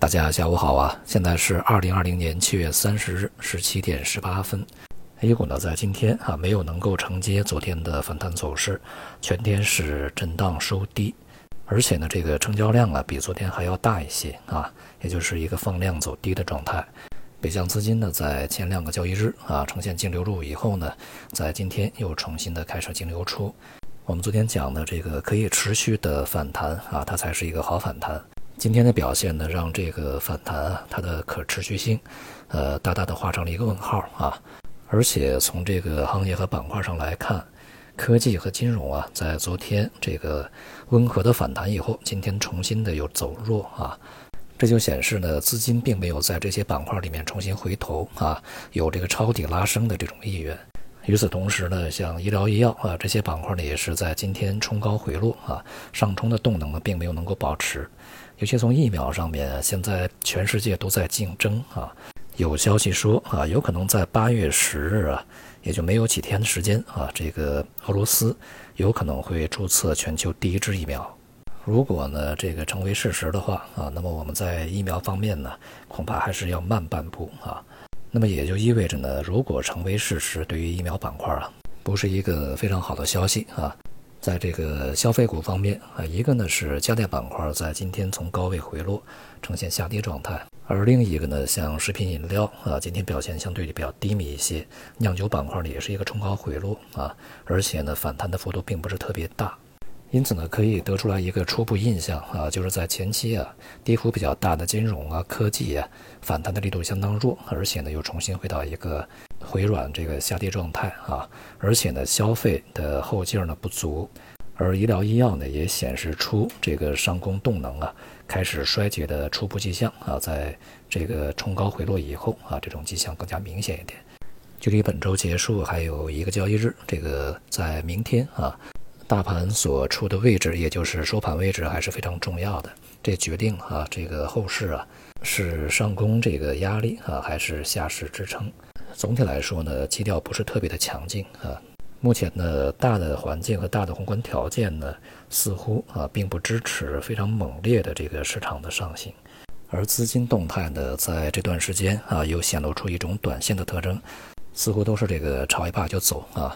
大家下午好啊！现在是二零二零年七月三十日十七点十八分。A 股呢，在今天啊，没有能够承接昨天的反弹走势，全天是震荡收低，而且呢，这个成交量啊，比昨天还要大一些啊，也就是一个放量走低的状态。北向资金呢，在前两个交易日啊，呈现净流入以后呢，在今天又重新的开始净流出。我们昨天讲的这个可以持续的反弹啊，它才是一个好反弹。今天的表现呢，让这个反弹，它的可持续性，呃，大大的画上了一个问号啊。而且从这个行业和板块上来看，科技和金融啊，在昨天这个温和的反弹以后，今天重新的又走弱啊。这就显示呢，资金并没有在这些板块里面重新回头啊，有这个抄底拉升的这种意愿。与此同时呢，像医疗医药啊这些板块呢，也是在今天冲高回落啊，上冲的动能呢，并没有能够保持。尤其从疫苗上面，现在全世界都在竞争啊。有消息说啊，有可能在八月十日啊，也就没有几天的时间啊，这个俄罗斯有可能会注册全球第一支疫苗。如果呢这个成为事实的话啊，那么我们在疫苗方面呢，恐怕还是要慢半步啊。那么也就意味着呢，如果成为事实，对于疫苗板块啊，不是一个非常好的消息啊。在这个消费股方面啊，一个呢是家电板块在今天从高位回落，呈现下跌状态；而另一个呢，像食品饮料啊，今天表现相对比较低迷一些。酿酒板块呢也是一个冲高回落啊，而且呢反弹的幅度并不是特别大。因此呢，可以得出来一个初步印象啊，就是在前期啊，跌幅比较大的金融啊、科技啊，反弹的力度相当弱，而且呢又重新回到一个回软这个下跌状态啊，而且呢消费的后劲儿呢不足，而医疗医药呢也显示出这个上攻动能啊开始衰竭的初步迹象啊，在这个冲高回落以后啊，这种迹象更加明显一点。距离本周结束还有一个交易日，这个在明天啊。大盘所处的位置，也就是收盘位置，还是非常重要的。这决定啊，这个后市啊，是上攻这个压力啊，还是下市支撑？总体来说呢，基调不是特别的强劲啊。目前呢，大的环境和大的宏观条件呢，似乎啊，并不支持非常猛烈的这个市场的上行。而资金动态呢，在这段时间啊，又显露出一种短线的特征，似乎都是这个炒一把就走啊。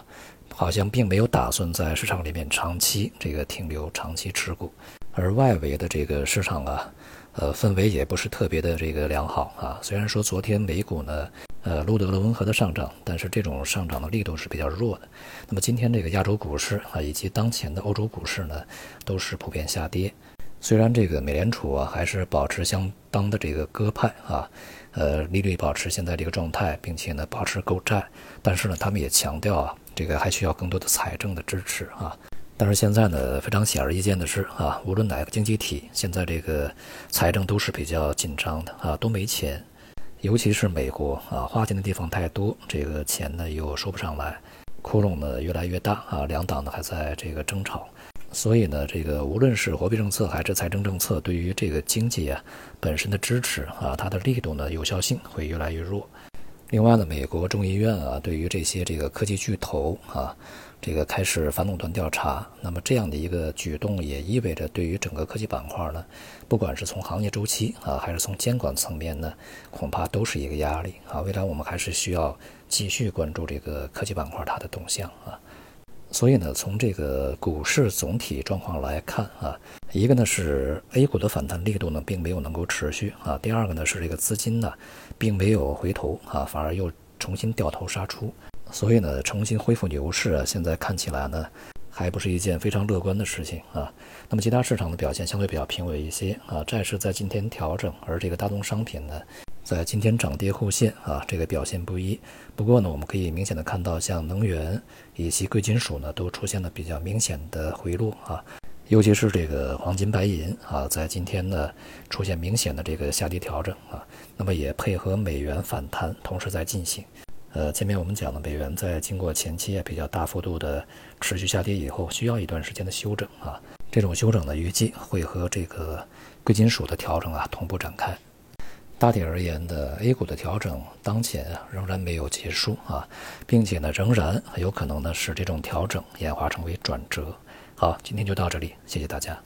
好像并没有打算在市场里面长期这个停留、长期持股，而外围的这个市场啊，呃，氛围也不是特别的这个良好啊。虽然说昨天美股呢，呃，录得了温和的上涨，但是这种上涨的力度是比较弱的。那么今天这个亚洲股市啊，以及当前的欧洲股市呢，都是普遍下跌。虽然这个美联储啊，还是保持相当的这个鸽派啊，呃，利率保持现在这个状态，并且呢，保持购债，但是呢，他们也强调啊。这个还需要更多的财政的支持啊，但是现在呢，非常显而易见的是啊，无论哪个经济体，现在这个财政都是比较紧张的啊，都没钱，尤其是美国啊，花钱的地方太多，这个钱呢又收不上来，窟窿呢越来越大啊，两党呢还在这个争吵，所以呢，这个无论是货币政策还是财政政策，对于这个经济啊本身的支持啊，它的力度呢有效性会越来越弱。另外呢，美国众议院啊，对于这些这个科技巨头啊，这个开始反垄断调查。那么这样的一个举动，也意味着对于整个科技板块呢，不管是从行业周期啊，还是从监管层面呢，恐怕都是一个压力啊。未来我们还是需要继续关注这个科技板块它的动向啊。所以呢，从这个股市总体状况来看啊，一个呢是 A 股的反弹力度呢并没有能够持续啊，第二个呢是这个资金呢并没有回头啊，反而又重新掉头杀出，所以呢重新恢复牛市啊，现在看起来呢还不是一件非常乐观的事情啊。那么其他市场的表现相对比较平稳一些啊，债市在今天调整，而这个大宗商品呢。在今天涨跌互现啊，这个表现不一。不过呢，我们可以明显的看到，像能源以及贵金属呢，都出现了比较明显的回落啊。尤其是这个黄金、白银啊，在今天呢出现明显的这个下跌调整啊。那么也配合美元反弹，同时在进行。呃，前面我们讲了，美元在经过前期比较大幅度的持续下跌以后，需要一段时间的休整啊。这种休整呢，预计会和这个贵金属的调整啊同步展开。大体而言的 A 股的调整，当前啊仍然没有结束啊，并且呢仍然有可能呢使这种调整演化成为转折。好，今天就到这里，谢谢大家。